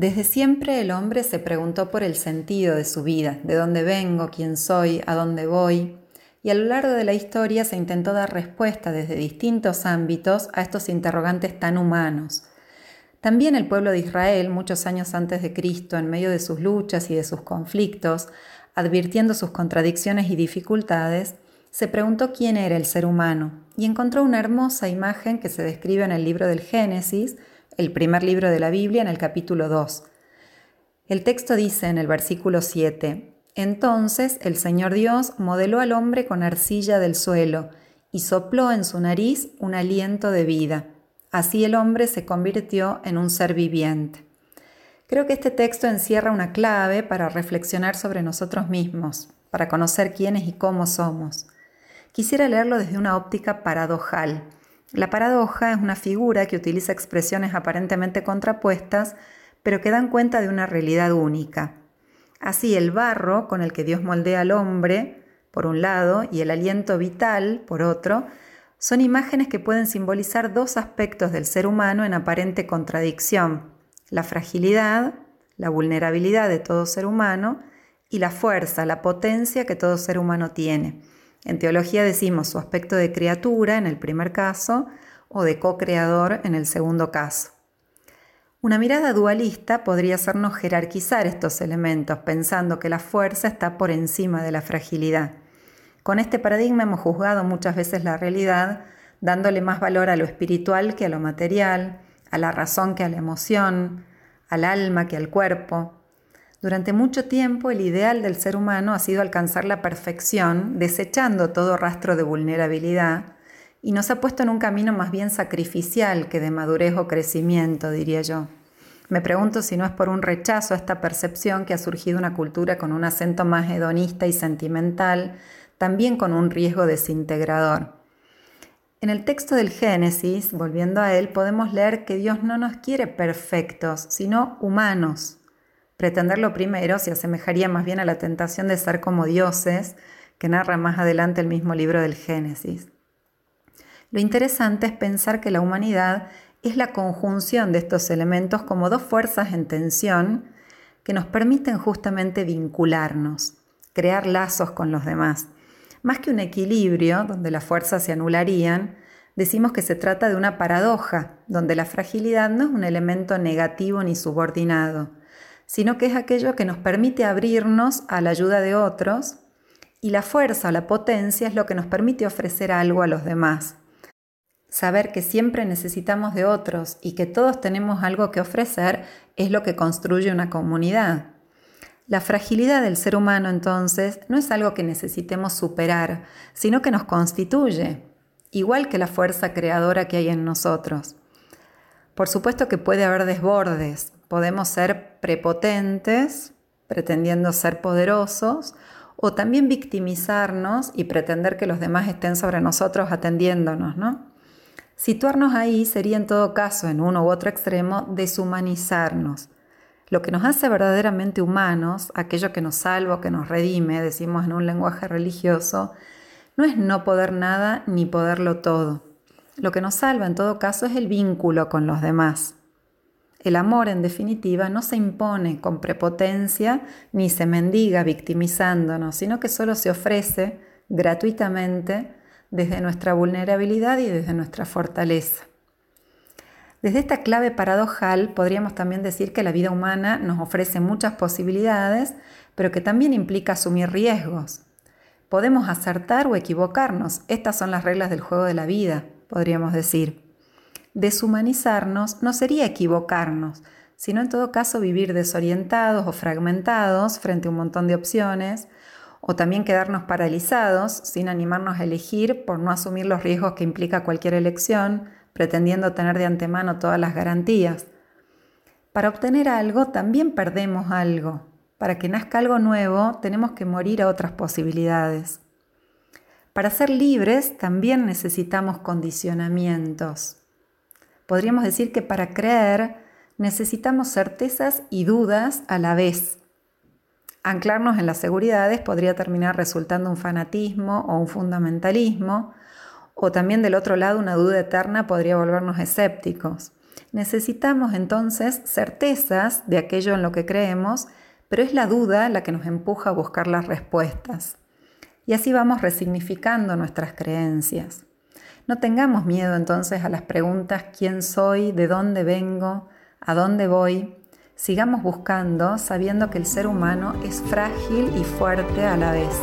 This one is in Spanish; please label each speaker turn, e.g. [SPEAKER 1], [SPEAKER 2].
[SPEAKER 1] Desde siempre el hombre se preguntó por el sentido de su vida, de dónde vengo, quién soy, a dónde voy, y a lo largo de la historia se intentó dar respuesta desde distintos ámbitos a estos interrogantes tan humanos. También el pueblo de Israel, muchos años antes de Cristo, en medio de sus luchas y de sus conflictos, advirtiendo sus contradicciones y dificultades, se preguntó quién era el ser humano y encontró una hermosa imagen que se describe en el libro del Génesis, el primer libro de la Biblia, en el capítulo 2. El texto dice en el versículo 7, Entonces el Señor Dios modeló al hombre con arcilla del suelo y sopló en su nariz un aliento de vida. Así el hombre se convirtió en un ser viviente. Creo que este texto encierra una clave para reflexionar sobre nosotros mismos, para conocer quiénes y cómo somos. Quisiera leerlo desde una óptica paradojal la paradoja es una figura que utiliza expresiones aparentemente contrapuestas, pero que dan cuenta de una realidad única. Así el barro con el que Dios moldea al hombre, por un lado, y el aliento vital, por otro, son imágenes que pueden simbolizar dos aspectos del ser humano en aparente contradicción, la fragilidad, la vulnerabilidad de todo ser humano, y la fuerza, la potencia que todo ser humano tiene. En teología decimos su aspecto de criatura en el primer caso o de co-creador en el segundo caso. Una mirada dualista podría hacernos jerarquizar estos elementos, pensando que la fuerza está por encima de la fragilidad. Con este paradigma hemos juzgado muchas veces la realidad, dándole más valor a lo espiritual que a lo material, a la razón que a la emoción, al alma que al cuerpo, durante mucho tiempo el ideal del ser humano ha sido alcanzar la perfección, desechando todo rastro de vulnerabilidad, y nos ha puesto en un camino más bien sacrificial que de madurez o crecimiento, diría yo. Me pregunto si no es por un rechazo a esta percepción que ha surgido una cultura con un acento más hedonista y sentimental, también con un riesgo desintegrador. En el texto del Génesis, volviendo a él, podemos leer que Dios no nos quiere perfectos, sino humanos, Pretenderlo primero se asemejaría más bien a la tentación de ser como dioses, que narra más adelante el mismo libro del Génesis. Lo interesante es pensar que la humanidad es la conjunción de estos elementos como dos fuerzas en tensión que nos permiten justamente vincularnos, crear lazos con los demás. Más que un equilibrio donde las fuerzas se anularían, decimos que se trata de una paradoja, donde la fragilidad no es un elemento negativo ni subordinado, sino que es aquello que nos permite abrirnos a la ayuda de otros y la fuerza, la potencia es lo que nos permite ofrecer algo a los demás. Saber que siempre necesitamos de otros y que todos tenemos algo que ofrecer es lo que construye una comunidad. La fragilidad del ser humano entonces no es algo que necesitemos superar, sino que nos constituye, igual que la fuerza creadora que hay en nosotros. Por supuesto que puede haber desbordes, Podemos ser prepotentes, pretendiendo ser poderosos, o también victimizarnos y pretender que los demás estén sobre nosotros atendiéndonos, ¿no? Situarnos ahí sería en todo caso, en uno u otro extremo, deshumanizarnos. Lo que nos hace verdaderamente humanos, aquello que nos salva, que nos redime, decimos en un lenguaje religioso, no es no poder nada ni poderlo todo. Lo que nos salva en todo caso es el vínculo con los demás. El amor, en definitiva, no se impone con prepotencia ni se mendiga victimizándonos, sino que solo se ofrece gratuitamente desde nuestra vulnerabilidad y desde nuestra fortaleza. Desde esta clave paradojal podríamos también decir que la vida humana nos ofrece muchas posibilidades, pero que también implica asumir riesgos. Podemos acertar o equivocarnos, estas son las reglas del juego de la vida, podríamos decir. Deshumanizarnos no sería equivocarnos, sino en todo caso vivir desorientados o fragmentados frente a un montón de opciones, o también quedarnos paralizados sin animarnos a elegir por no asumir los riesgos que implica cualquier elección, pretendiendo tener de antemano todas las garantías. Para obtener algo también perdemos algo. Para que nazca algo nuevo tenemos que morir a otras posibilidades. Para ser libres también necesitamos condicionamientos. Podríamos decir que para creer necesitamos certezas y dudas a la vez. Anclarnos en las seguridades podría terminar resultando un fanatismo o un fundamentalismo, o también del otro lado una duda eterna podría volvernos escépticos. Necesitamos entonces certezas de aquello en lo que creemos, pero es la duda la que nos empuja a buscar las respuestas. Y así vamos resignificando nuestras creencias. No tengamos miedo entonces a las preguntas quién soy, de dónde vengo, a dónde voy. Sigamos buscando sabiendo que el ser humano es frágil y fuerte a la vez